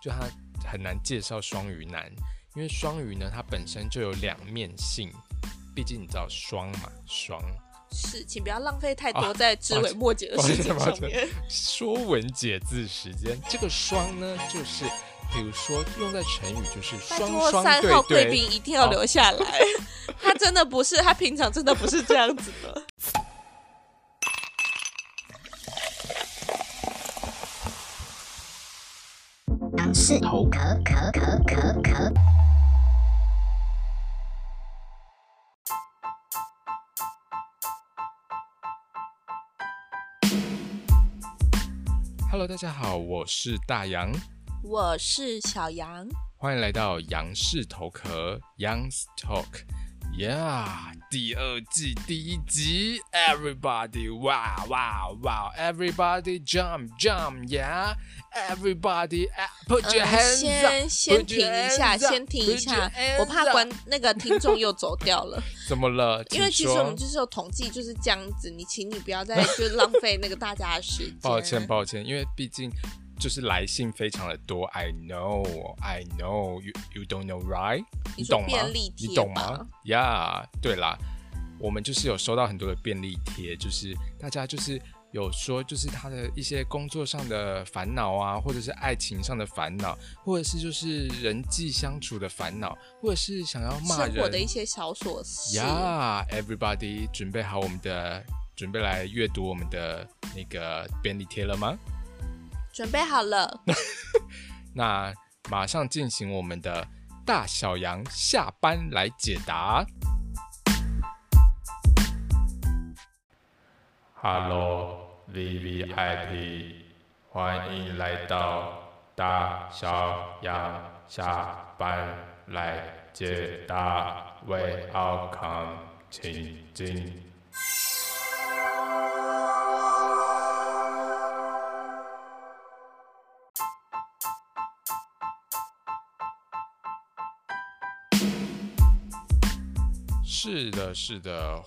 就他很难介绍双鱼男，因为双鱼呢，它本身就有两面性，毕竟你知道双嘛，双是，请不要浪费太多在枝微末节的 事情上面。说文解字时间，这个双呢，就是比如说用在成语，就是双双对对。三号贵宾一定要留下来，他真的不是，他平常真的不是这样子的。是头壳壳壳壳壳。Hello，大家好，我是大杨，我是小杨，欢迎来到杨氏头壳 Young's Talk。Yeah，第二季第一集，Everybody，哇哇哇，Everybody jump jump，Yeah，Everybody，put your hands up，呃、先先停一下，先停一下，我怕关那个听众又走掉了。怎么了？因为其实我们就是有统计，就是这样子。你请你不要再就浪费那个大家的时间。抱歉抱歉，因为毕竟。就是来信非常的多，I know, I know, you you don't know, right？你懂吗？你懂吗？呀，yeah, 对啦，我们就是有收到很多的便利贴，就是大家就是有说，就是他的一些工作上的烦恼啊，或者是爱情上的烦恼，或者是就是人际相处的烦恼，或者是想要骂人，的一些小琐事。呀，yeah，Everybody，准备好我们的，准备来阅读我们的那个便利贴了吗？准备好了，那马上进行我们的大小羊下班来解答。Hello，VVIP，欢迎来到大小羊下班来解答。Welcome，请进。是的，是的，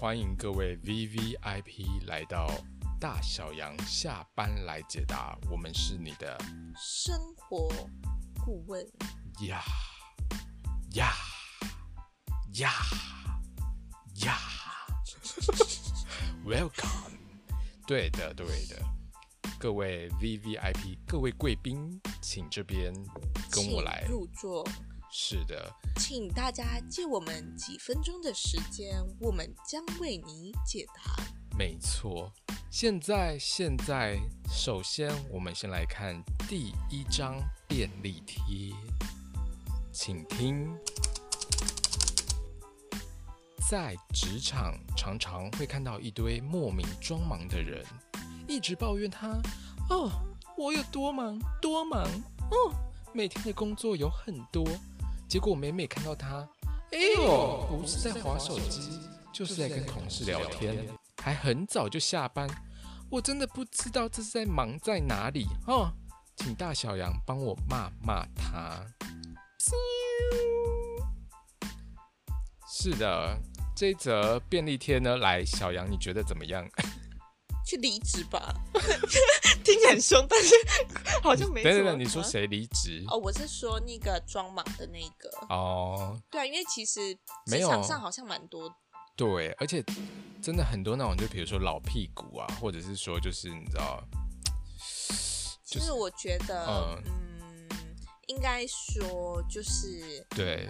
欢迎各位 VVIP 来到大小杨下班来解答。我们是你的生活顾问呀呀呀呀！Welcome，对的，对的，各位 VVIP，各位贵宾，请这边跟我来入座。是的，请大家借我们几分钟的时间，我们将为你解答。没错，现在现在，首先我们先来看第一张便利贴，请听。在职场常常会看到一堆莫名装忙的人，一直抱怨他：“哦，我有多忙多忙哦，每天的工作有很多。”结果每每看到他，哎呦，不是在划手机，就是在跟同事聊天，还很早就下班。我真的不知道这是在忙在哪里哦，请大小杨帮我骂骂他。是的，这一则便利贴呢，来，小杨你觉得怎么样？去离职吧，听起来很凶，但是好像没。等等等，你说谁离职？哦，我是说那个装莽的那个。哦，对啊，因为其实职场上好像蛮多。对，而且真的很多那种，就比如说老屁股啊，或者是说就是你知道，就是我觉得，嗯，嗯，应该说就是对。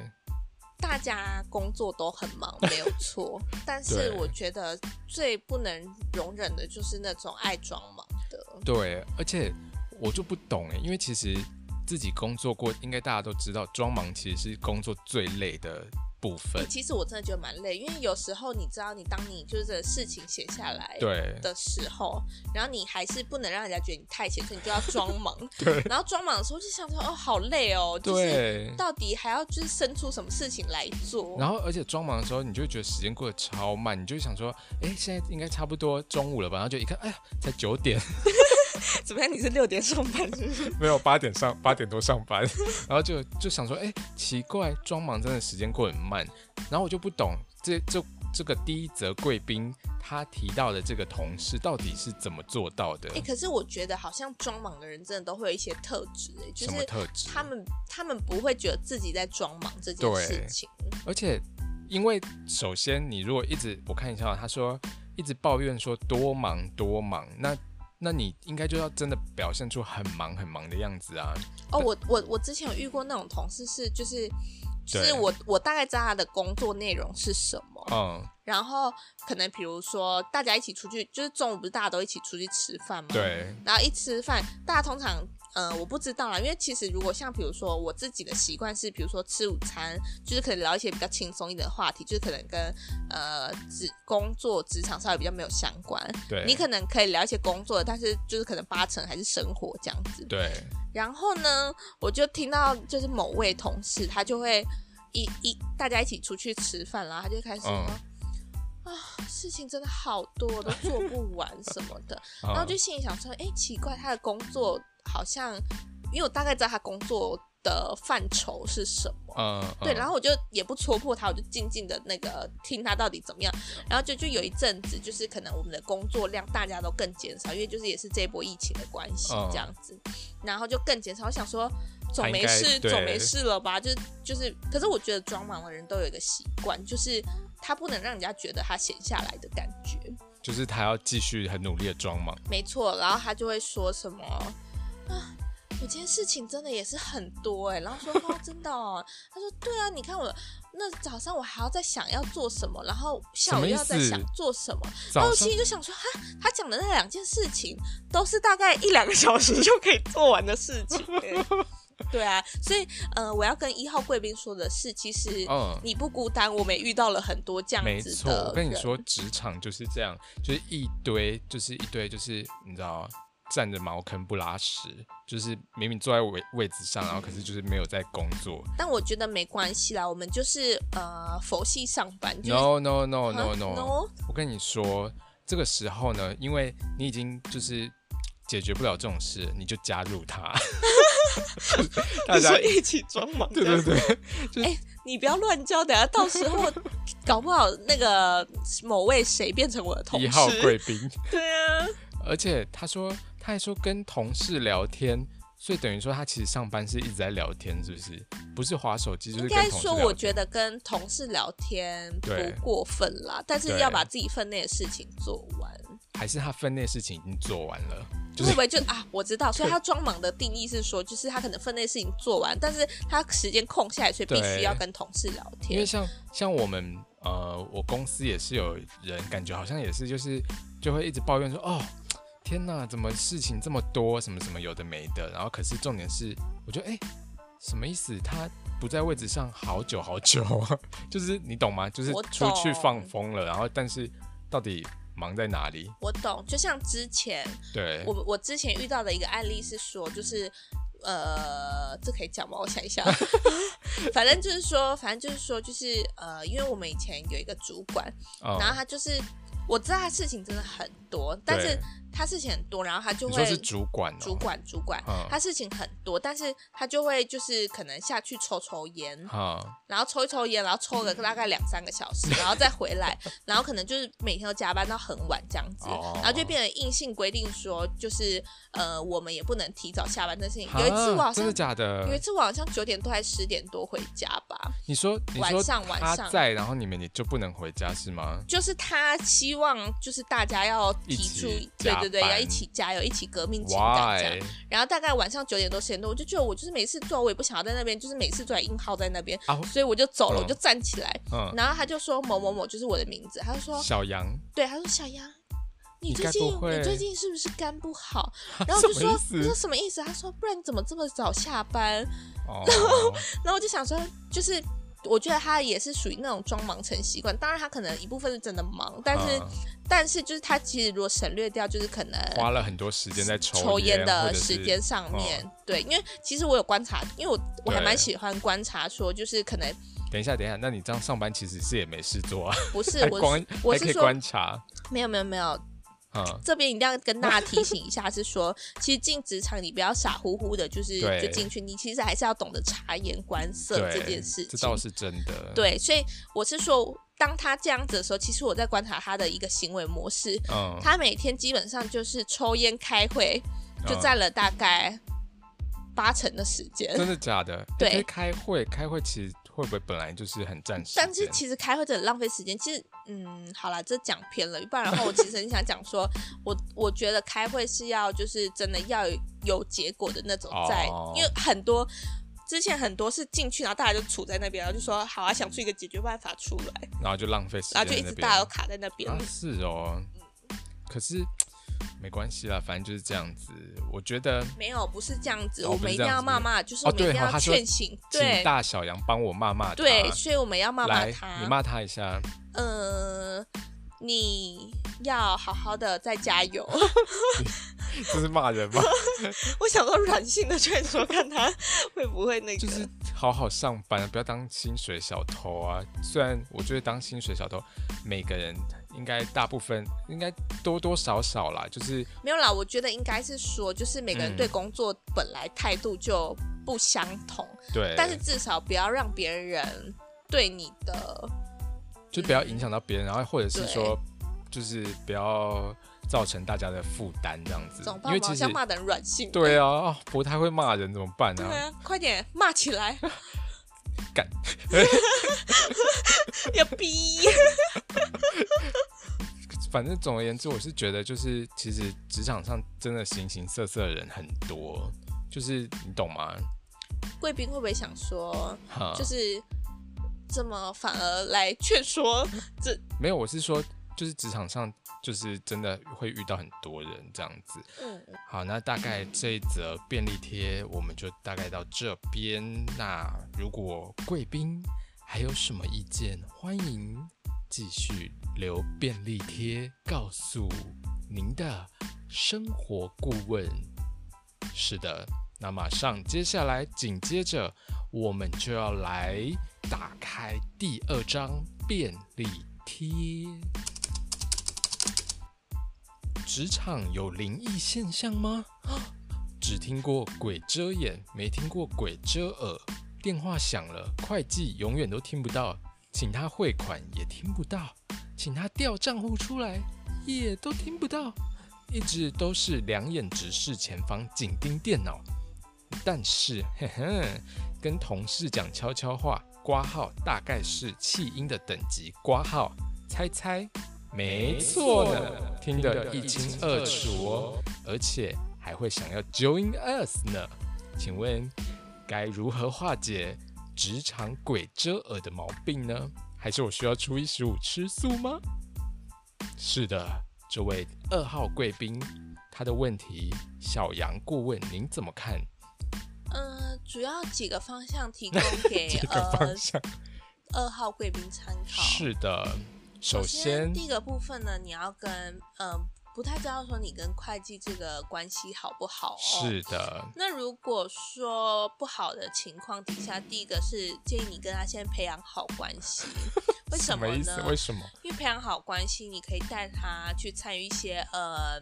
大家工作都很忙，没有错。但是我觉得最不能容忍的就是那种爱装忙的。对，而且我就不懂哎，因为其实自己工作过，应该大家都知道，装忙其实是工作最累的。部分其实我真的觉得蛮累，因为有时候你知道，你当你就是这个事情写下来对的时候，然后你还是不能让人家觉得你太闲，所以你就要装忙。对，然后装忙的时候就想说，哦，好累哦，就是到底还要就是生出什么事情来做。然后而且装忙的时候，你就会觉得时间过得超慢，你就想说，哎，现在应该差不多中午了吧？然后就一看，哎呀，才九点。怎么样？你是六点上班是不是？没有，八点上，八点多上班，然后就就想说，哎、欸，奇怪，装忙真的时间过很慢，然后我就不懂，这这这个第一则贵宾他提到的这个同事到底是怎么做到的？哎、欸，可是我觉得好像装忙的人真的都会有一些特质，哎，就是他们他们不会觉得自己在装忙这件事情。而且，因为首先你如果一直我看一下，他说一直抱怨说多忙多忙，那那你应该就要真的表现出很忙很忙的样子啊。哦，我我我之前有遇过那种同事是就是。就是我，我大概知道他的工作内容是什么，嗯，然后可能比如说大家一起出去，就是中午不是大家都一起出去吃饭嘛？对。然后一吃饭，大家通常，呃，我不知道啦，因为其实如果像比如说我自己的习惯是，比如说吃午餐，就是可能聊一些比较轻松一点的话题，就是可能跟呃职工作职场稍微比较没有相关。对。你可能可以聊一些工作，但是就是可能八成还是生活这样子。对。然后呢，我就听到就是某位同事，他就会一一大家一起出去吃饭，然后他就开始说、嗯、啊，事情真的好多，都做不完什么的。嗯、然后就心里想说，哎，奇怪，他的工作好像，因为我大概知道他工作的范畴是什么，嗯，对，然后我就也不戳破他，我就静静的那个听他到底怎么样，然后就就有一阵子，就是可能我们的工作量大家都更减少，因为就是也是这一波疫情的关系这样子，嗯、然后就更减少。我想说，总没事，总没事了吧？就是就是，可是我觉得装忙的人都有一个习惯，就是他不能让人家觉得他闲下来的感觉，就是他要继续很努力的装忙，没错，然后他就会说什么啊。我今天事情真的也是很多哎、欸，然后说 哦，真的哦，他说对啊，你看我那早上我还要在想要做什么，然后下午又要在想做什么，然后我心里就想说，哈，他讲的那两件事情都是大概一两个小时就可以做完的事情、欸，对啊，所以呃，我要跟一号贵宾说的是，其实你不孤单，我们也遇到了很多这样子的。没错，我跟你说，职场就是这样，就是一堆，就是一堆，就是你知道。占着茅坑不拉屎，就是明明坐在位位置上，然后可是就是没有在工作。但我觉得没关系啦，我们就是呃佛系上班。就是、no no no no no no！我跟你说，这个时候呢，因为你已经就是解决不了这种事，你就加入他，大家一起装忙。对对对，哎、欸，你不要乱教，等下到时候 搞不好那个某位谁变成我的同事。一号贵宾。对啊，而且他说。他还说跟同事聊天，所以等于说他其实上班是一直在聊天，是不是？不是划手机，就是跟同事聊天。应该说，我觉得跟同事聊天不过分啦，但是要把自己分内的事情做完。还是他分内事情已经做完了？就是、会不会就啊？我知道，所以他装忙的定义是说，就是他可能分内事情做完，但是他时间空下来，所以必须要跟同事聊天。因为像像我们呃，我公司也是有人感觉好像也是，就是就会一直抱怨说哦。天呐，怎么事情这么多？什么什么有的没的。然后可是重点是，我觉得哎，什么意思？他不在位置上好久好久，就是你懂吗？就是出去放风了。然后但是到底忙在哪里？我懂。就像之前，对，我我之前遇到的一个案例是说，就是呃，这可以讲吗？我想一下。反正就是说，反正就是说，就是呃，因为我们以前有一个主管，哦、然后他就是我知道他事情真的很多，但是。他事情很多，然后他就会。就是主管、哦。主管，主管，嗯、他事情很多，但是他就会就是可能下去抽抽烟，嗯、然后抽一抽烟，然后抽个大概两三个小时，然后再回来，然后可能就是每天都加班到很晚这样子，哦、然后就变成硬性规定说，就是呃，我们也不能提早下班这事情。有一次我好像真的假的？有一次我好像九点多还是十点多回家吧？你说，你说晚上晚上他在，然后你们你就不能回家是吗？就是他希望就是大家要提出对。对对，要一起加油，一起革命情感这样。然后大概晚上九点多十点多，我就觉得我就是每次坐，我也不想要在那边，就是每次坐在硬耗在那边，oh, 所以我就走了，嗯、我就站起来。嗯、然后他就说某某某就是我的名字，他就说小杨，对，他说小杨，你最近你，你最近是不是肝不好？然后我就说你说什么意思？他说不然你怎么这么早下班？Oh. 然后然后我就想说就是。我觉得他也是属于那种装忙成习惯，当然他可能一部分是真的忙，但是、嗯、但是就是他其实如果省略掉，就是可能花了很多时间在抽抽烟的时间上面。嗯、对，因为其实我有观察，因为我我还蛮喜欢观察，说就是可能等一下等一下，那你这样上班其实是也没事做啊？不是，我是我是说观察，没有没有没有，嗯，这边一定要跟大家提醒一下，是说，其实进职场你不要傻乎乎的，就是就进去，你其实还是要懂得察言观色这件事情。这倒是真的。对，所以我是说，当他这样子的时候，其实我在观察他的一个行为模式。嗯，他每天基本上就是抽烟开会，就占了大概八成的时间。真的假的？对，开会，开会其实。会不会本来就是很占时间？但是其实开会真的浪费时间。其实，嗯，好啦，这讲偏了。不然的话，我 其实很想讲说，我我觉得开会是要就是真的要有结果的那种在，在、oh. 因为很多之前很多是进去，然后大家就处在那边，然后就说好啊，想出一个解决办法出来，然后就浪费时间，然后就一直大家都卡在那边、啊。是哦，可是。没关系啦，反正就是这样子。我觉得没有，不是这样子。我们一定要骂骂，就是我们一定要劝醒。对，请大小杨帮我骂骂他。对，所以我们要骂骂他。你骂他一下。呃，你要好好的再加油。这是骂人吗？我想到软性的劝说，看他会不会那个。就是好好上班，不要当薪水小偷啊！虽然我觉得当薪水小偷，每个人。应该大部分应该多多少少啦，就是没有啦。我觉得应该是说，就是每个人对工作本来态度就不相同，对。但是至少不要让别人对你的，就不要影响到别人，然后或者是说，就是不要造成大家的负担这样子。怎么办？因为其实骂的人软性。对啊，不太会骂人怎么办呢？对啊，快点骂起来！干，要逼。反正总而言之，我是觉得就是其实职场上真的形形色色的人很多，就是你懂吗？贵宾会不会想说，就是这么反而来劝说？这没有，我是说就是职场上就是真的会遇到很多人这样子。嗯，好，那大概这一则便利贴我们就大概到这边。那如果贵宾还有什么意见，欢迎继续。留便利贴，告诉您的生活顾问。是的，那马上接下来紧接着，我们就要来打开第二张便利贴。职场有灵异现象吗？只听过鬼遮眼，没听过鬼遮耳。电话响了，会计永远都听不到，请他汇款也听不到。请他调账户出来，也都听不到，一直都是两眼直视前方，紧盯电脑。但是，呵呵，跟同事讲悄悄话，挂号大概是弃音的等级，挂号，猜猜？没错呢，听得一清二楚哦，而且还会想要 join us 呢。请问该如何化解职场鬼遮耳的毛病呢？还是我需要初一十五吃素吗？是的，这位二号贵宾，他的问题，小杨顾问，您怎么看？呃，主要几个方向提供给 呃二号贵宾参考。是的，首先，第一个部分呢，你要跟嗯。呃不太知道说你跟会计这个关系好不好哦？是的。那如果说不好的情况底下，第一个是建议你跟他先培养好关系。为什么呢？为什么？因为培养好关系，你可以带他去参与一些呃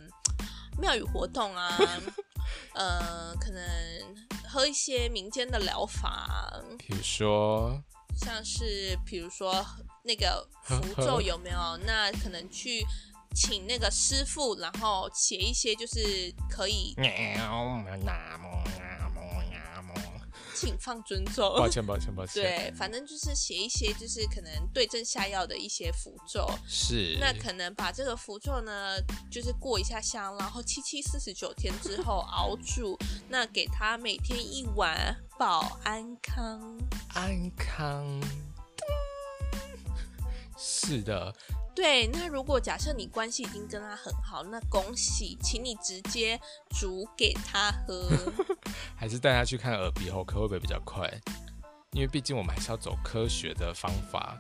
庙宇活动啊，呃，可能喝一些民间的疗法，比如说，像是比如说那个符咒有没有？那可能去。请那个师傅，然后写一些就是可以。请放尊重。抱歉，抱歉，抱歉。对，反正就是写一些就是可能对症下药的一些符咒。是。那可能把这个符咒呢，就是过一下香，然后七七四十九天之后 熬煮，那给他每天一碗保安康。安康。是的。对，那如果假设你关系已经跟他很好，那恭喜，请你直接煮给他喝，还是带他去看耳鼻喉科会不会比较快？因为毕竟我们还是要走科学的方法。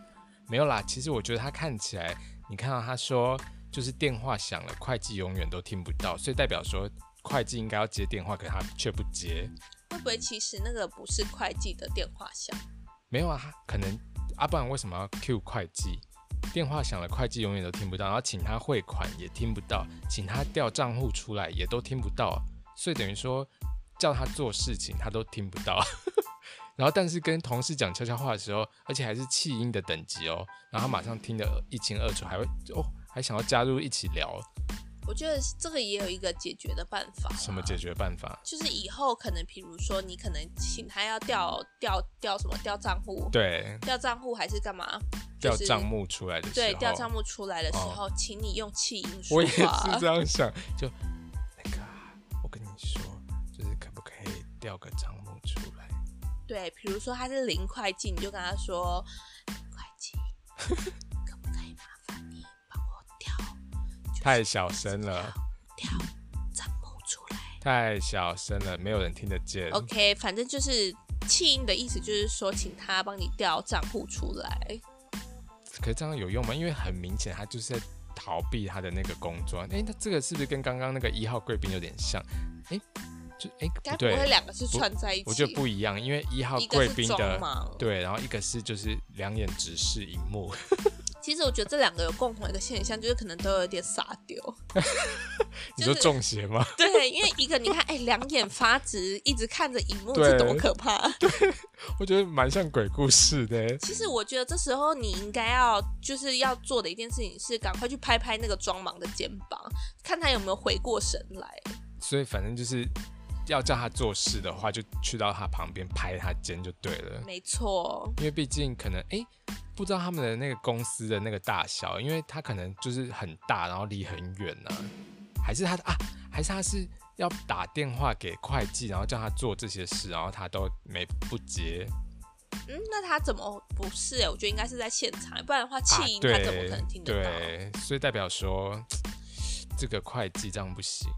没有啦，其实我觉得他看起来，你看到他说就是电话响了，会计永远都听不到，所以代表说会计应该要接电话，可他却不接。会不会其实那个不是会计的电话响？没有啊，可能啊，不然为什么要 Q 会计？电话响了，会计永远都听不到，然后请他汇款也听不到，请他调账户出来也都听不到，所以等于说叫他做事情他都听不到。然后但是跟同事讲悄悄话的时候，而且还是气音的等级哦，然后他马上听得一清二楚，还会哦还想要加入一起聊。我觉得这个也有一个解决的办法。什么解决办法？就是以后可能，比如说你可能请他要调调调什么调账户，对，调账户还是干嘛？调账目出来的时候，对，调账目出来的时候，哦、请你用气音说话。我也是这样 想，就那个，我跟你说，就是可不可以调个账目出来？对，比如说他是零会计，你就跟他说，会计。太小声了，调账户出来。太小声了，没有人听得见。OK，反正就是气音的意思，就是说请他帮你调账户出来。可是这样有用吗？因为很明显他就是在逃避他的那个工作。哎，那这个是不是跟刚刚那个一号贵宾有点像？哎，就哎，不对，两个是串在一起。我觉得不一样，因为一号贵宾的对，然后一个是就是两眼直视荧幕。其实我觉得这两个有共同一个现象，就是可能都有点傻丢。你说中邪吗？对，因为一个你看，哎，两眼发直，一直看着荧幕，这多可怕！对，我觉得蛮像鬼故事的。其实我觉得这时候你应该要就是要做的一件事情是，赶快去拍拍那个装盲的肩膀，看他有没有回过神来。所以反正就是要叫他做事的话，就去到他旁边拍他肩就对了。没错，因为毕竟可能哎。不知道他们的那个公司的那个大小，因为他可能就是很大，然后离很远呢、啊，还是他啊，还是他是要打电话给会计，然后叫他做这些事，然后他都没不接。嗯，那他怎么不是？我觉得应该是在现场，不然的话气音他怎么可能听得到？啊、对，对，所以代表说这个会计这样不行，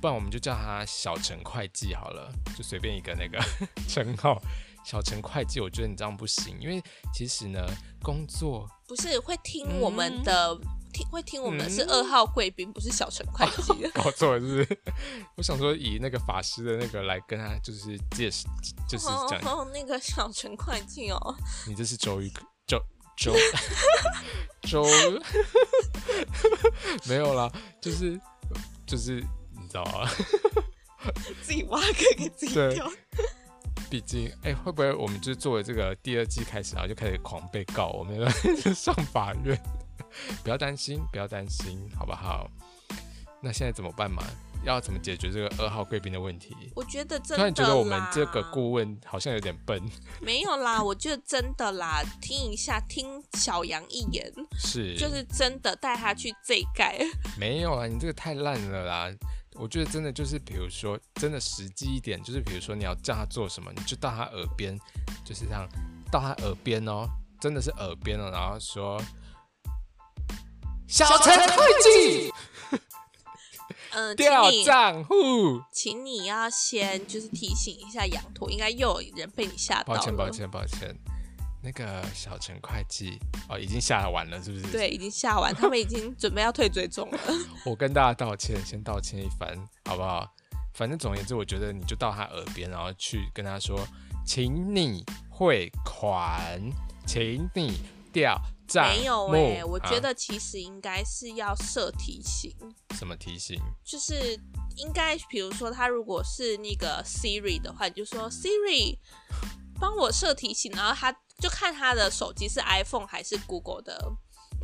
不然我们就叫他小陈会计好了，就随便一个那个 称号。小陈会计，我觉得你这样不行，因为其实呢，工作不是会听我们的，嗯、听会听我们的是二号贵宾，嗯、不是小陈会计。搞错了是不是？我想说以那个法师的那个来跟他就是介绍，就是讲哦，哦，那个小陈会计哦。你这是周瑜周周周，没有啦，就是就是你知道啊，自己挖坑给自己跳。毕竟，哎、欸，会不会我们就作为这个第二季开始，然后就开始狂被告，我们要上法院？不要担心，不要担心，好不好？那现在怎么办嘛？要怎么解决这个二号贵宾的问题？我觉得真的，突然觉得我们这个顾问好像有点笨。没有啦，我觉得真的啦，听一下，听小杨一言，是，就是真的带他去这盖。没有啊，你这个太烂了啦。我觉得真的就是，比如说，真的实际一点，就是比如说你要叫他做什么，你就到他耳边，就是这样，到他耳边哦，真的是耳边哦，然后说：“小陈会计，嗯，调账户，请你要先就是提醒一下羊驼，应该又有人被你吓到了。抱歉，抱歉，抱歉。”那个小陈会计哦，已经下完了，是不是？对，已经下完，他们已经准备要退追踪了。我跟大家道歉，先道歉一番，好不好？反正总而言之，我觉得你就到他耳边，然后去跟他说，请你汇款，请你掉账。没有哎、欸，我觉得其实应该是要设提醒。什么提醒？就是应该，比如说他如果是那个 Siri 的话，你就说 Siri，帮我设提醒，然后他。就看他的手机是 iPhone 还是 Google 的。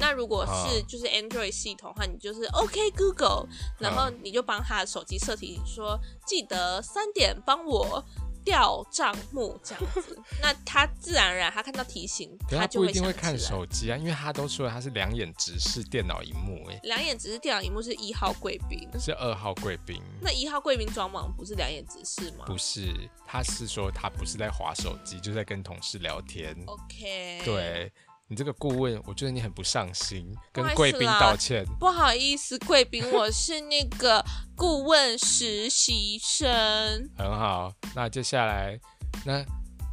那如果是就是 Android 系统的话，你就是 OK Google，然后你就帮他的手机设提醒说，记得三点帮我调账目这样子。那他自然而然他看到提醒，他就不一定会看手机啊，因为他都说了他是两眼直视电脑荧幕哎。两眼直视电脑荧幕是一号贵宾，是二号贵宾。那一号贵宾装忙不是两眼直视吗？不是，他是说他不是在划手机，就在跟同事聊天。OK，对。你这个顾问，我觉得你很不上心，跟贵宾道歉。不好意思，贵宾，我是那个顾问实习生。很好，那接下来，那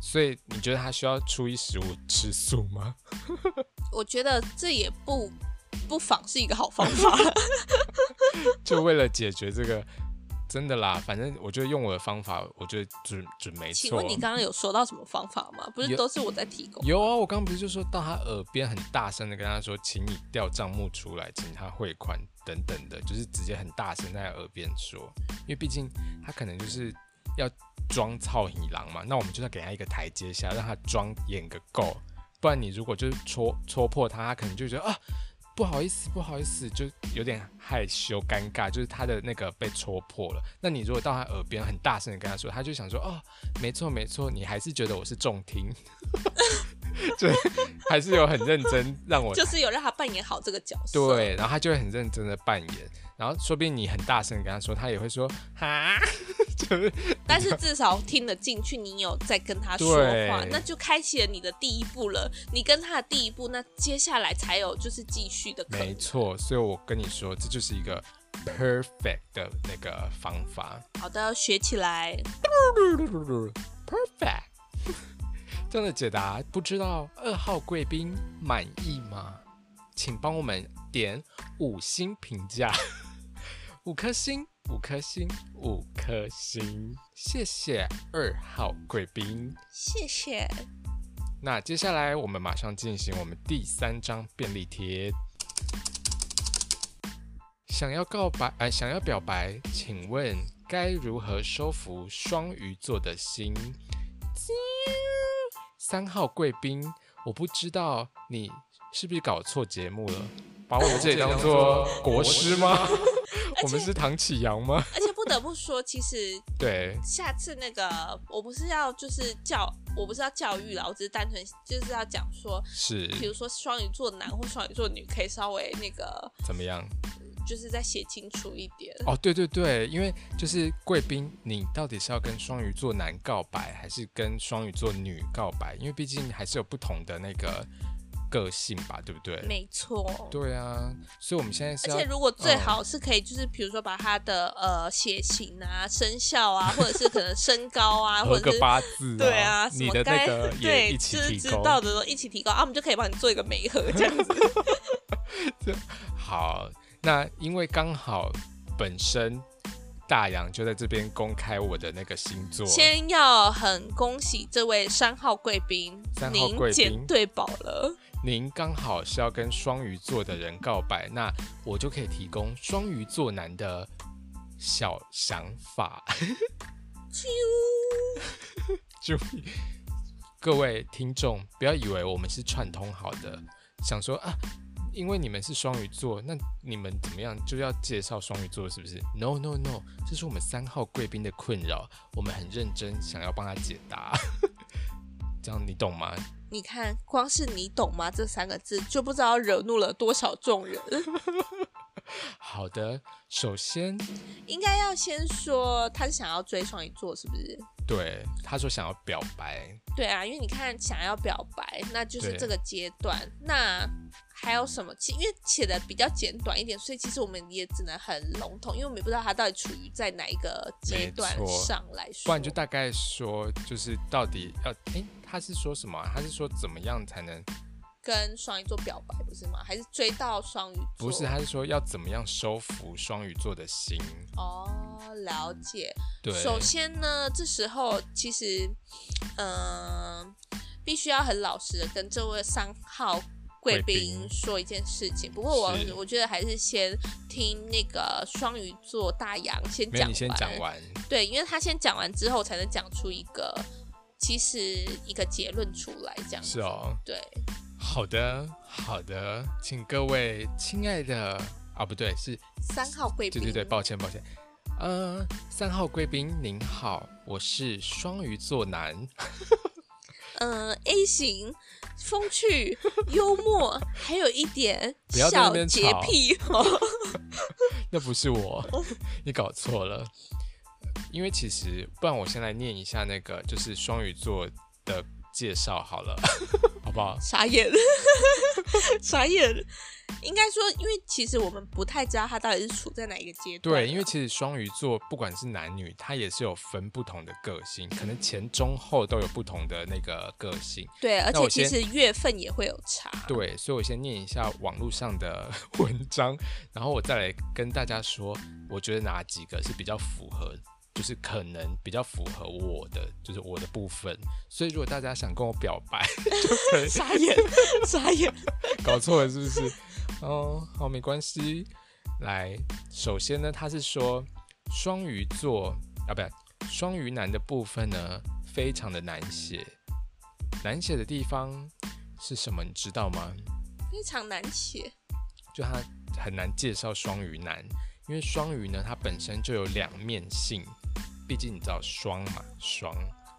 所以你觉得他需要初一十五吃素吗？我觉得这也不不妨是一个好方法。就为了解决这个真的啦，反正我觉得用我的方法，我觉得准准没错。请问你刚刚有说到什么方法吗？不是都是我在提供？有，有啊，我刚刚不是就说到他耳边很大声的跟他说，请你调账目出来，请他汇款等等的，就是直接很大声在耳边说，因为毕竟他可能就是要装操你狼嘛，那我们就要给他一个台阶下，让他装演个够，不然你如果就是戳戳破他，他可能就觉得啊。不好意思，不好意思，就有点害羞尴尬，就是他的那个被戳破了。那你如果到他耳边很大声的跟他说，他就想说，哦，没错没错，你还是觉得我是重听，就还是有很认真让我，就是有让他扮演好这个角色。对，然后他就会很认真的扮演，然后说不定你很大声跟他说，他也会说哈。就是，但是至少听得进去，你有在跟他说话，那就开启了你的第一步了。你跟他的第一步，那接下来才有就是继续的可能。没错，所以我跟你说，这就是一个 perfect 的那个方法。好的，学起来。perfect。这样的解答，不知道二号贵宾满意吗？请帮我们点五星评价，五颗星。五颗星，五颗星，谢谢二号贵宾，谢谢。那接下来我们马上进行我们第三张便利贴。想要告白，哎、呃，想要表白，请问该如何收服双鱼座的心？三号贵宾，我不知道你是不是搞错节目了，把我们这里当做国师吗？我们是唐启阳吗？而且不得不说，其实 对下次那个，我不是要就是教，我不是要教育了，我只是单纯就是要讲说，是，比如说双鱼座男或双鱼座女可以稍微那个怎么样，就是再写清楚一点。哦，对对对，因为就是贵宾，你到底是要跟双鱼座男告白，还是跟双鱼座女告白？因为毕竟还是有不同的那个。个性吧，对不对？没错。对啊，所以我们现在是，而且如果最好是可以，就是比如说把他的呃血型啊、生肖啊，或者是可能身高啊，或者是八字，对啊，什么该对一起知知道的都一起提高啊，我们就可以帮你做一个媒合这样子。好，那因为刚好本身大洋就在这边公开我的那个星座，先要很恭喜这位三号贵宾，三号贵宾捡对宝了。您刚好是要跟双鱼座的人告白，那我就可以提供双鱼座男的小想法。各位听众，不要以为我们是串通好的，想说啊，因为你们是双鱼座，那你们怎么样就要介绍双鱼座，是不是？No No No，这是我们三号贵宾的困扰，我们很认真想要帮他解答。这样你懂吗？你看，光是你懂吗这三个字就不知道惹怒了多少众人。好的，首先应该要先说他是想要追双鱼座，是不是？对，他说想要表白。对啊，因为你看想要表白，那就是这个阶段。那还有什么？其因为写的比较简短一点，所以其实我们也只能很笼统，因为我们也不知道他到底处于在哪一个阶段上来说。不然就大概说，就是到底要哎。他是说什么啊？他是说怎么样才能跟双鱼座表白，不是吗？还是追到双鱼座？不是，他是说要怎么样收服双鱼座的心。哦，了解。对，首先呢，这时候其实，嗯、呃，必须要很老实的跟这位三号贵宾说一件事情。不过我我觉得还是先听那个双鱼座大洋先讲完。你先讲完。对，因为他先讲完之后，才能讲出一个。其实一个结论出来，这样子是哦，对，好的，好的，请各位亲爱的啊，不对，是三号贵宾，对对对，抱歉抱歉，呃，三号贵宾您好，我是双鱼座男，嗯、呃、，A 型，风趣 幽默，还有一点小洁癖哦，那不是我，你搞错了。因为其实，不然我先来念一下那个，就是双鱼座的介绍好了，好不好？傻眼。傻眼。应该说，因为其实我们不太知道他到底是处在哪一个阶段。对，因为其实双鱼座不管是男女，他也是有分不同的个性，可能前中后都有不同的那个个性。对，而且其实月份也会有差。对，所以我先念一下网络上的 文章，然后我再来跟大家说，我觉得哪几个是比较符合。就是可能比较符合我的，就是我的部分，所以如果大家想跟我表白，就可以傻眼，傻眼，搞错了是不是？哦，好，没关系。来，首先呢，他是说双鱼座啊，不对，双鱼男的部分呢，非常的难写。难写的地方是什么？你知道吗？非常难写，就他很难介绍双鱼男，因为双鱼呢，它本身就有两面性。毕竟你知道双嘛，双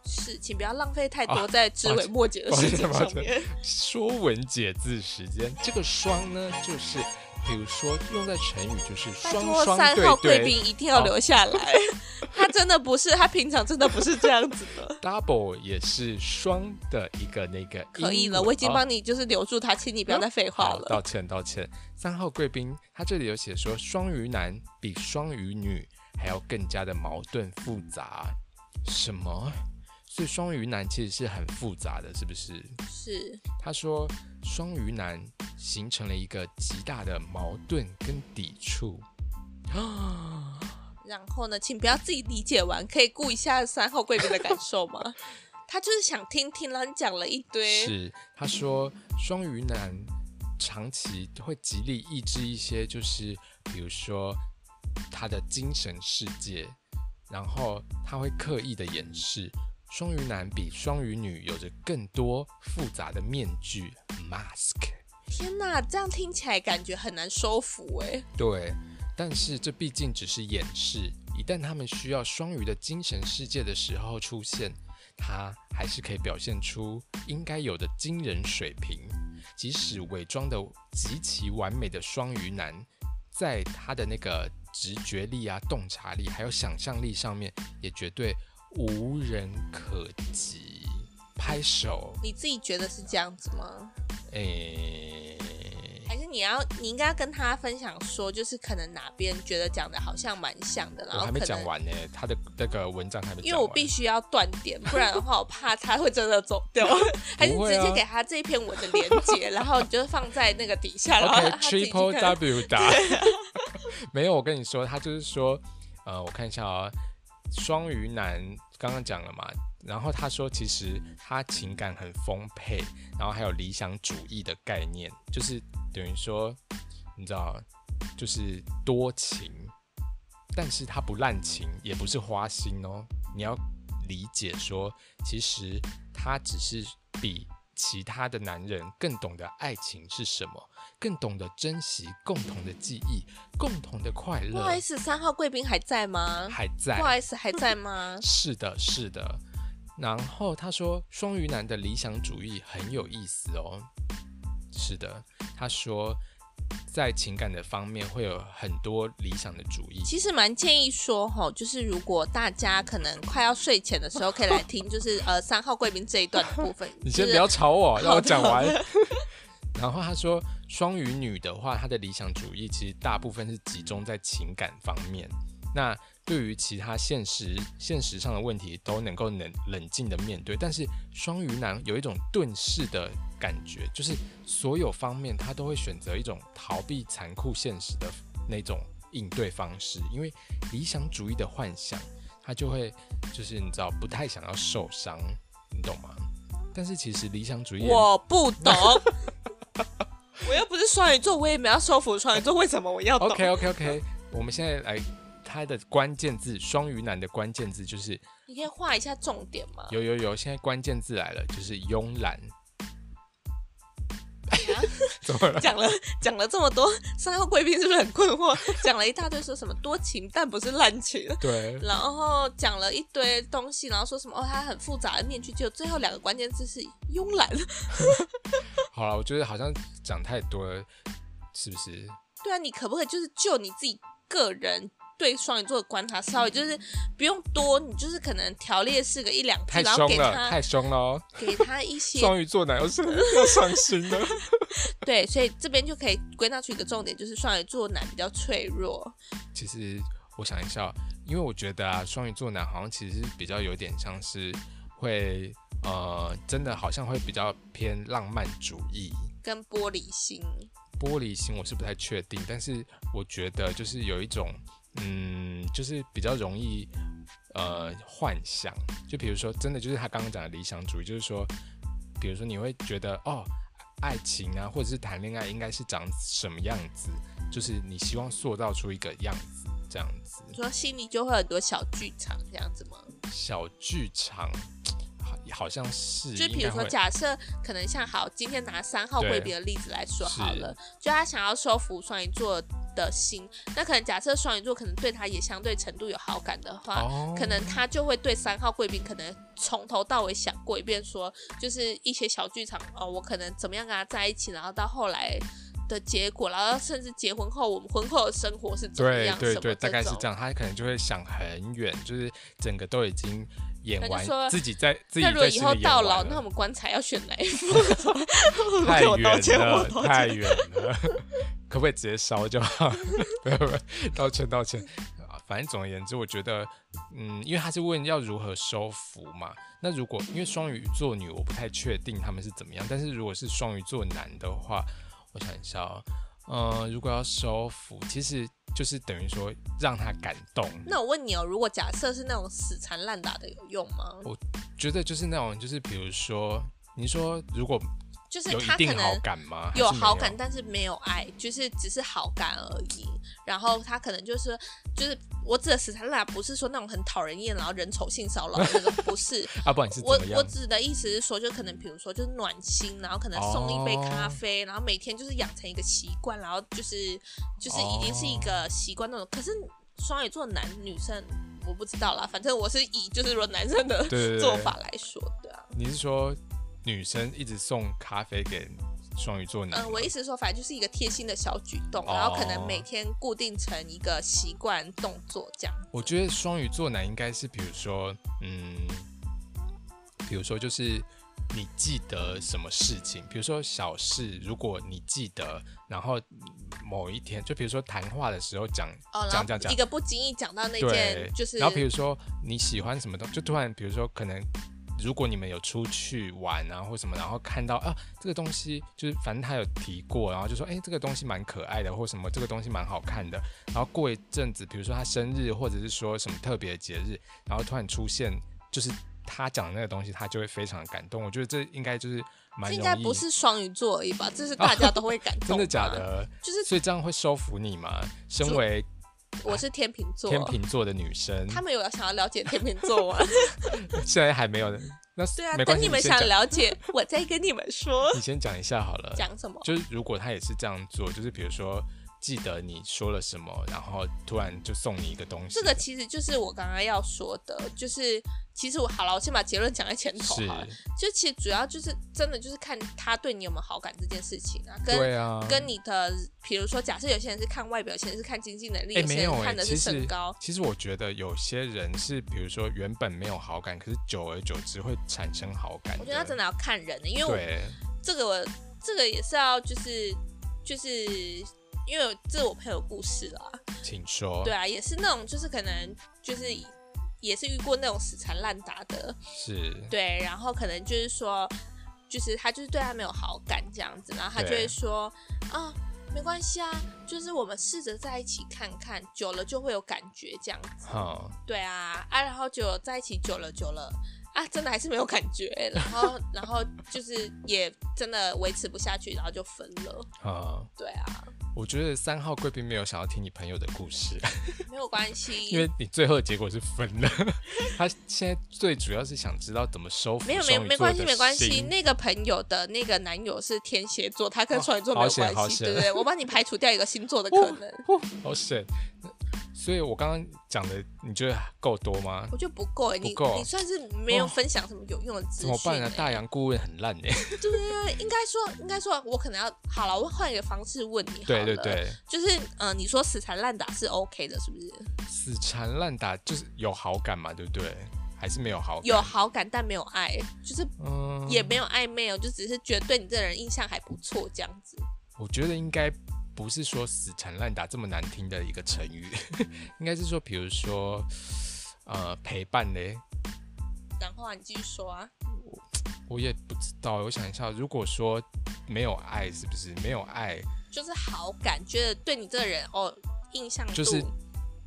是，请不要浪费太多在枝尾末节的事情上面。说文解字时间，这个双呢，就是比如说用在成语，就是双双对对。三号贵宾一定要留下来，哦、他真的不是，他平常真的不是这样子的。Double 也是双的一个那个，可以了，我已经帮你就是留住他，请你不要再废话了。道歉道歉。三号贵宾，他这里有写说，双鱼男比双鱼女。还要更加的矛盾复杂，什么？所以双鱼男其实是很复杂的，是不是？是。他说双鱼男形成了一个极大的矛盾跟抵触啊。然后呢，请不要自己理解完，可以顾一下三号贵宾的感受吗？他就是想听听，然后你讲了一堆。是。他说双鱼男长期会极力抑制一些，就是比如说。他的精神世界，然后他会刻意的掩饰。双鱼男比双鱼女有着更多复杂的面具 （mask）。天哪，这样听起来感觉很难收服哎。对，但是这毕竟只是掩饰。一旦他们需要双鱼的精神世界的时候出现，他还是可以表现出应该有的惊人水平。即使伪装的极其完美的双鱼男，在他的那个。直觉力啊，洞察力，还有想象力上面也绝对无人可及。拍手，你自己觉得是这样子吗？诶、欸，还是你要，你应该要跟他分享说，就是可能哪边觉得讲的好像蛮像的，然后我还没讲完呢，他的那个文章还没讲完。因为我必须要断点，不然的话我怕他会真的走掉。还是直接给他这一篇文的连接，然后你就放在那个底下，然后他自己去看。Okay, Triple W 打。没有，我跟你说，他就是说，呃，我看一下啊、哦，双鱼男刚刚讲了嘛，然后他说其实他情感很丰沛，然后还有理想主义的概念，就是等于说，你知道，就是多情，但是他不滥情，也不是花心哦，你要理解说，其实他只是比。其他的男人更懂得爱情是什么，更懂得珍惜共同的记忆、共同的快乐。不好意思，三号贵宾还在吗？还在。不好意思，还在吗？是的，是的。然后他说，双鱼男的理想主义很有意思哦。是的，他说。在情感的方面会有很多理想的主义。其实蛮建议说吼，就是如果大家可能快要睡前的时候，可以来听，就是呃三号贵宾这一段的部分。你先不要吵我，让我讲完。然后他说，双鱼女的话，她的理想主义其实大部分是集中在情感方面。那对于其他现实现实上的问题，都能够冷冷静的面对。但是双鱼男有一种遁世的。感觉就是所有方面他都会选择一种逃避残酷现实的那种应对方式，因为理想主义的幻想，他就会就是你知道不太想要受伤，你懂吗？但是其实理想主义我不懂，我又不是双鱼座，我也没有收服双鱼座，为什么我要懂？OK OK OK，我们现在来他的关键字，双鱼男的关键字就是，你可以画一下重点吗？有有有，现在关键字来了，就是慵懒。怎么了讲了讲了这么多，三号贵宾是不是很困惑？讲了一大堆，说什么多情但不是滥情，对。然后讲了一堆东西，然后说什么哦，他很复杂的面具，就最后两个关键字是慵懒。好了，我觉得好像讲太多了，是不是？对啊，你可不可以就是就你自己个人？对双鱼座的观察，稍微就是不用多，你就是可能条列式个一两句，然后给他太凶了，哦，给他一些双鱼座男友是要伤心的，对，所以这边就可以归纳出一个重点，就是双鱼座男比较脆弱。其实我想一下，因为我觉得啊，双鱼座男好像其实是比较有点像是会呃，真的好像会比较偏浪漫主义跟玻璃心。玻璃心我是不太确定，但是我觉得就是有一种嗯，就是比较容易呃幻想，就比如说真的就是他刚刚讲的理想主义，就是说，比如说你会觉得哦。爱情啊，或者是谈恋爱，应该是长什么样子？就是你希望塑造出一个样子，这样子。你说心里就会很多小剧场，这样子吗？小剧场，好，好像是。就比如说，假设可能像好，今天拿三号贵宾的例子来说好了，就他想要收服双鱼座的心，那可能假设双鱼座可能对他也相对程度有好感的话，哦、可能他就会对三号贵宾可能从头到尾想过一遍，说就是一些小剧场哦，我可能怎么样跟他在一起，然后到后来的结果，然后甚至结婚后我们婚后的生活是怎么样？对对对，大概是这样。他可能就会想很远，就是整个都已经演完，自己在自己在。那如果以后到老，那我们棺材要选哪一副？太远了，太远了。可不可以直接烧就好？道歉道歉啊！反正总而言之，我觉得，嗯，因为他是问要如何收服嘛。那如果因为双鱼座女，我不太确定他们是怎么样。但是如果是双鱼座男的话，我想一下哦，嗯，如果要收服，其实就是等于说让他感动。那我问你哦，如果假设是那种死缠烂打的，有用吗？我觉得就是那种，就是比如说，你说如果。就是他可能有好感吗？有好感，但是没有爱，就是只是好感而已。然后他可能就是就是我指的死缠烂打，不是说那种很讨人厌，然后人丑性骚扰不是。啊，不然是我我指的意思是说，就可能比如说就是暖心，然后可能送一杯咖啡，哦、然后每天就是养成一个习惯，然后就是就是已经是一个习惯那种。可是双鱼座男女生我不知道啦，反正我是以就是说男生的做法来说，的啊。你是说？女生一直送咖啡给双鱼座男，嗯，我意思是说，反正就是一个贴心的小举动，哦、然后可能每天固定成一个习惯动作这样。我觉得双鱼座男应该是，比如说，嗯，比如说就是你记得什么事情，比如说小事，如果你记得，然后某一天，就比如说谈话的时候讲，哦，讲讲讲，一个不经意讲到那件，就是，然后比如说你喜欢什么东西，就突然，比如说可能。如果你们有出去玩啊，或什么，然后看到啊，这个东西就是反正他有提过，然后就说，哎，这个东西蛮可爱的，或什么，这个东西蛮好看的。然后过一阵子，比如说他生日，或者是说什么特别的节日，然后突然出现，就是他讲的那个东西，他就会非常的感动。我觉得这应该就是蛮应该不是双鱼座而已吧？这是大家都会感动。真的假的？就是所以这样会收服你吗？身为我是天秤座，天秤座的女生，他们有想要了解天秤座吗？现在还没有。那对啊，等你们想了解，我再跟你们说。你先讲一下好了。讲什么？就是如果他也是这样做，就是比如说记得你说了什么，然后突然就送你一个东西。这个其实就是我刚刚要说的，就是。其实我好了，我先把结论讲在前头好了。就其实主要就是真的就是看他对你有没有好感这件事情啊，跟对啊，跟你的，比如说假设有些人是看外表，有些人是看经济能力，有些人看的是身高。其实我觉得有些人是，比如说原本没有好感，可是久而久之会产生好感。我觉得他真的要看人的，因为我这个我这个也是要就是就是因为这是我朋友故事啦，请说。对啊，也是那种就是可能就是。也是遇过那种死缠烂打的，是。对，然后可能就是说，就是他就是对他没有好感这样子，然后他就会说，对啊，没关系啊，就是我们试着在一起看看，久了就会有感觉这样子，好。对啊，啊，然后就在一起久了久了，啊，真的还是没有感觉，然后然后就是也真的维持不下去，然后就分了，好。对啊。我觉得三号贵宾没有想要听你朋友的故事，没有关系，因为你最后的结果是分了。他现在最主要是想知道怎么收服。没有没没关系没关系，那个朋友的那个男友是天蝎座，他跟双鱼座没有关系，对不对？我帮你排除掉一个星座的可能。好险。所以，我刚刚讲的，你觉得够多吗？我觉得不够哎，你你算是没有分享什么有用的资讯。怎么办呢？大洋顾问很烂哎。对对对，应该说，应该说，我可能要好了，我换一个方式问你。对对对，就是呃，你说死缠烂打是 OK 的，是不是？死缠烂打就是有好感嘛，对不对？还是没有好感？有好感但没有爱，就是嗯，也没有暧昧哦，就只是觉得对你这个人印象还不错这样子。我觉得应该不是说死缠烂打这么难听的一个成语，应该是说，比如说呃陪伴嘞。然后啊，你继续说啊。我，我也不知道，我想一下，如果说没有爱，是不是没有爱？就是好感，觉得对你这个人哦，印象就是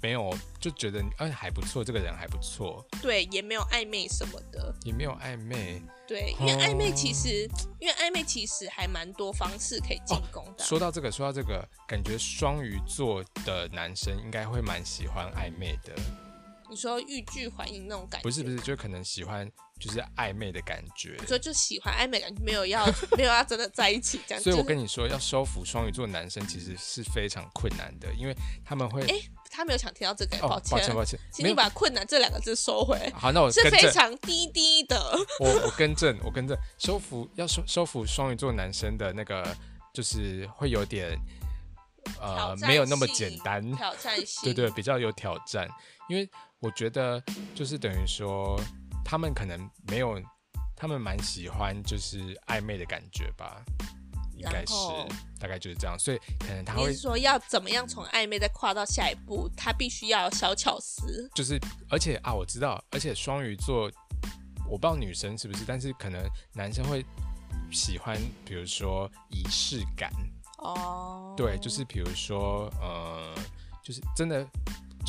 没有，就觉得哎还不错，这个人还不错。对，也没有暧昧什么的，也没有暧昧。对，因为暧昧其实，哦、因为暧昧其实还蛮多方式可以进攻的、啊哦。说到这个，说到这个，感觉双鱼座的男生应该会蛮喜欢暧昧的。你说欲拒还迎那种感觉？不是不是，就可能喜欢就是暧昧的感觉。你说就喜欢暧昧感觉，没有要没有要真的在一起这样。所以我跟你说，要收服双鱼座男生其实是非常困难的，因为他们会。哎、欸，他没有想听到这个，哦、抱歉抱歉，请你把“困难”这两个字收回。好，那我是非常低低的。我我更正，我更正，收服要收收服双鱼座男生的那个，就是会有点呃没有那么简单，挑战 性，对对，比较有挑战，因为。我觉得就是等于说，他们可能没有，他们蛮喜欢就是暧昧的感觉吧，应该是大概就是这样，所以可能他会说要怎么样从暧昧再跨到下一步，他必须要有小巧思。就是而且啊，我知道，而且双鱼座，我不知道女生是不是，但是可能男生会喜欢，比如说仪式感哦，对，就是比如说呃，就是真的。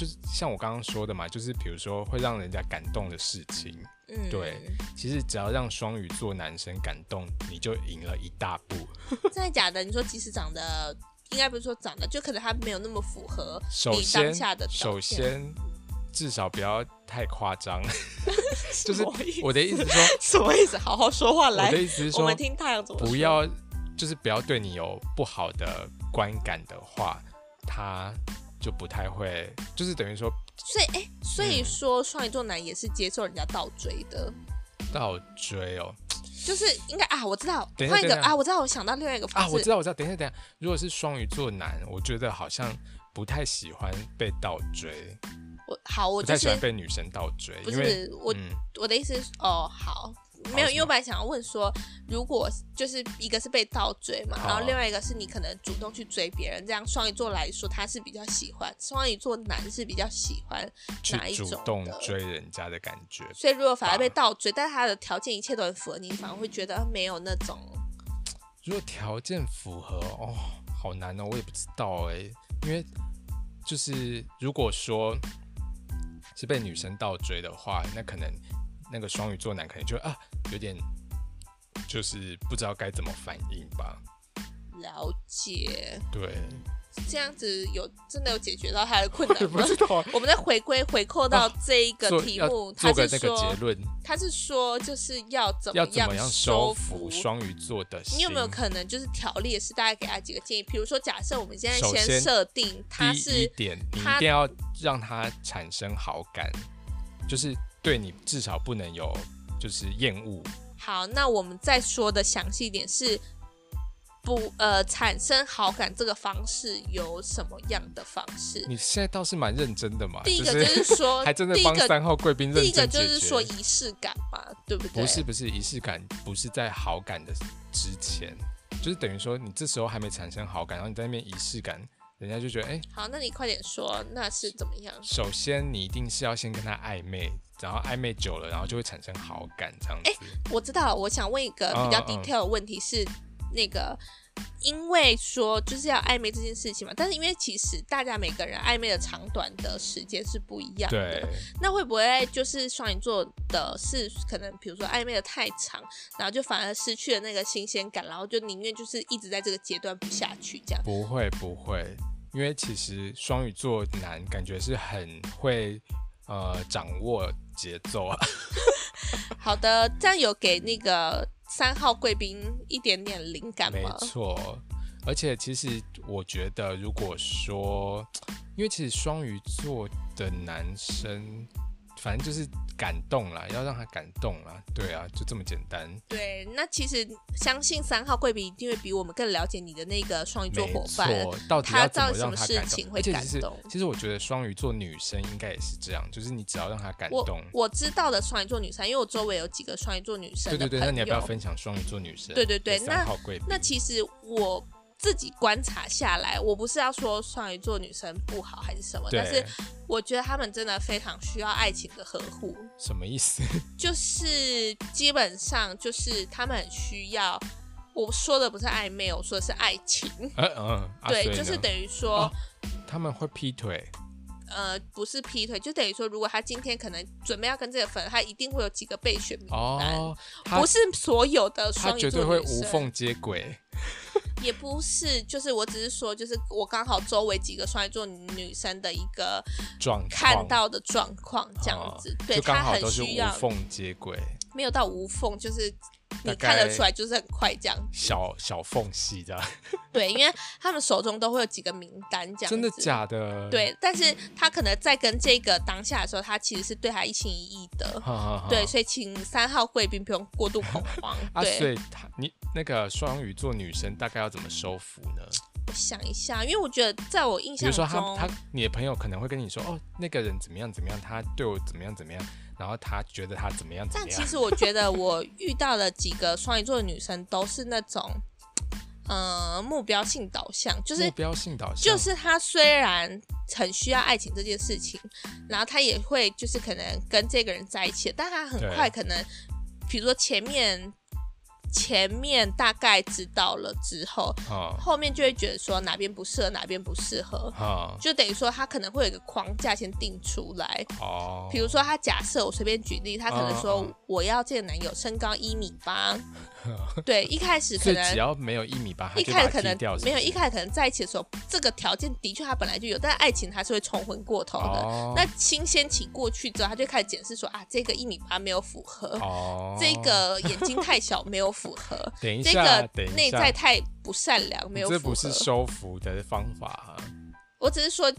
就是像我刚刚说的嘛，就是比如说会让人家感动的事情，嗯，对，其实只要让双鱼座男生感动，你就赢了一大步。真的假的？你说即使长得，应该不是说长得，就可能他没有那么符合你当下的首先，首先至少不要太夸张。就是我的意思说，什么意思？好好说话来。我的意思是说，我们听太阳怎么说。不要，就是不要对你有不好的观感的话，他。就不太会，就是等于说，所以哎、欸，所以说双鱼座男也是接受人家倒追的，倒追哦，就是应该啊，我知道，换一个啊，我知道，我想到另外一个方式啊，我知道，我知道，等一下，等一下，如果是双鱼座男，我觉得好像不太喜欢被倒追，我好，我、就是、不太喜欢被女生倒追，不是我、嗯、我的意思是哦，好。没有，因为我本来想要问说，如果就是一个是被倒追嘛，然后另外一个是你可能主动去追别人，这样双鱼座来说他是比较喜欢，双鱼座男是比较喜欢哪一种？主动追人家的感觉。所以如果反而被倒追，但是他的条件一切都很符合，你反而会觉得没有那种。如果条件符合哦，好难哦，我也不知道哎，因为就是如果说是被女生倒追的话，那可能。那个双鱼座男可能就啊，有点就是不知道该怎么反应吧。了解。对。这样子有真的有解决到他的困难吗？不知道。我们再回归回扣到这一个题目，他是说结论，他是说就是要怎么样收服双鱼座的心？你有没有可能就是条列式大概给他几个建议？比如说，假设我们现在先设定他是第一点，你一定要让他产生好感，就是。对你至少不能有就是厌恶。好，那我们再说的详细一点是不呃产生好感这个方式有什么样的方式？你现在倒是蛮认真的嘛。第一个就是 说，还真的帮三号贵宾认真。第一个就是说仪式感嘛，对不对？不是不是仪式感，不是在好感的之前，就是等于说你这时候还没产生好感，然后你在那边仪式感。人家就觉得哎，好，那你快点说，那是怎么样？首先，你一定是要先跟他暧昧，然后暧昧久了，然后就会产生好感，这样子。哎，我知道了，我想问一个比较 detail 的问题是，嗯嗯、那个，因为说就是要暧昧这件事情嘛，但是因为其实大家每个人暧昧的长短的时间是不一样的，对。那会不会就是双鱼座的是可能，比如说暧昧的太长，然后就反而失去了那个新鲜感，然后就宁愿就是一直在这个阶段不下去，这样？不会，不会。因为其实双鱼座男感觉是很会呃掌握节奏啊。好的，这样有给那个三号贵宾一点点灵感吗？没错，而且其实我觉得，如果说，因为其实双鱼座的男生反正就是感动啦，要让他感动啦。对啊，就这么简单。对，那其实相信三号贵宾一定会比我们更了解你的那个双鱼座伙伴，到底要怎么让他感动？事情会感动。其实我觉得双鱼座女生应该也是这样，就是你只要让他感动。我，我知道的双鱼座女生，因为我周围有几个双鱼座女生。对对对，那你要不要分享双鱼座女生？对对对，那那其实我。自己观察下来，我不是要说双鱼座女生不好还是什么，但是我觉得他们真的非常需要爱情的呵护。什么意思？就是基本上就是他们很需要。我说的不是暧昧，我说的是爱情。嗯嗯，对，就是等于说、哦、他们会劈腿。呃，不是劈腿，就等于说，如果他今天可能准备要跟这个粉，他一定会有几个备选名单。哦，不是所有的双鱼座，他绝对会无缝接轨。也不是，就是我只是说，就是我刚好周围几个双鱼座女生的一个状看到的状况这样子，哦、对，他很需要无缝接轨，没有到无缝，就是。你看得出来，就是很快这样，小小缝隙这样。对，因为他们手中都会有几个名单这样。真的假的？对，但是他可能在跟这个当下的时候，他其实是对他一心一意的。好好好。对，所以请三号贵宾不用过度恐慌。啊，所以他你那个双鱼座女生大概要怎么收服呢？我想一下，因为我觉得在我印象中，比如说他他你的朋友可能会跟你说，哦，那个人怎么样怎么样，他对我怎么样怎么样。然后他觉得他怎么样？怎么样？但其实我觉得我遇到的几个双鱼座的女生都是那种，呃，目标性导向，就是目标性导向，就是她虽然很需要爱情这件事情，然后她也会就是可能跟这个人在一起，但她很快可能，比如说前面。前面大概知道了之后，哦、后面就会觉得说哪边不适合，哪边不适合，哦、就等于说他可能会有一个框架先定出来。哦，比如说他假设我随便举例，他可能说我要这个男友身高一米八。对，一开始可能只要没有一米八，一开始可能没有，一开始可能在一起的时候，这个条件的确他本来就有，但爱情他是会冲昏过头的。哦、那新鲜期过去之后，他就开始检视说啊，这个一米八没有符合，哦、这个眼睛太小没有符合，等一下，这个内在太不善良没有符合，这不是收服的方法。我只是说。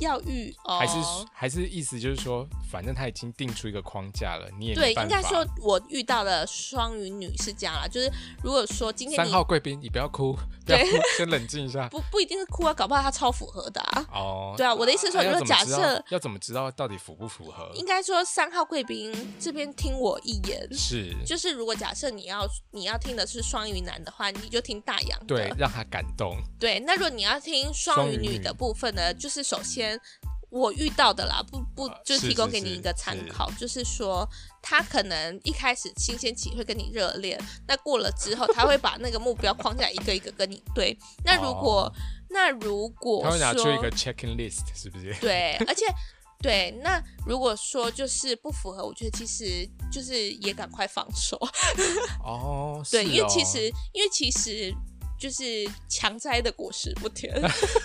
要遇哦，还是还是意思就是说，反正他已经定出一个框架了，你也对，应该说我遇到的双鱼女是这样啦，就是如果说今天三号贵宾，你不要哭，不要哭，对先冷静一下，不不一定是哭啊，搞不好他超符合的啊。哦，对啊，我的意思是说，如果假设要怎么知道到底符不符合？应该说三号贵宾这边听我一言，是，就是如果假设你要你要听的是双鱼男的话，你就听大洋，对，让他感动。对，那如果你要听双鱼女的部分呢，就是首先。我遇到的啦，不不，就是提供给你一个参考，是是是就是说他可能一开始新鲜期会跟你热恋，那过了之后他会把那个目标框架一个一个跟你对。那如果、哦、那如果他会拿出一个 checking list，是不是？对，而且对，那如果说就是不符合，我觉得其实就是也赶快放手。哦，对，哦、因为其实因为其实。就是强摘的果实不甜，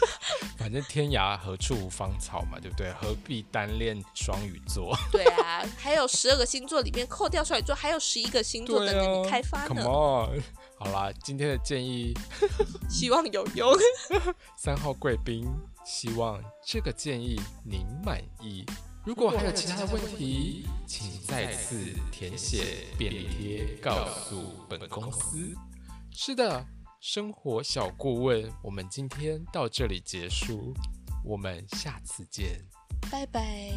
反正天涯何处无芳草嘛，对不对？何必单恋双鱼座？对啊，还有十二个星座里面扣掉双鱼座，还有十一个星座等着你开发呢。Come on，好啦，今天的建议希望有用。三号贵宾，希望这个建议您满意。如果还有其他的问题，请再次填写便利贴告诉本公司。是的。生活小顾问我们今天到这里结束我们下次见。拜拜。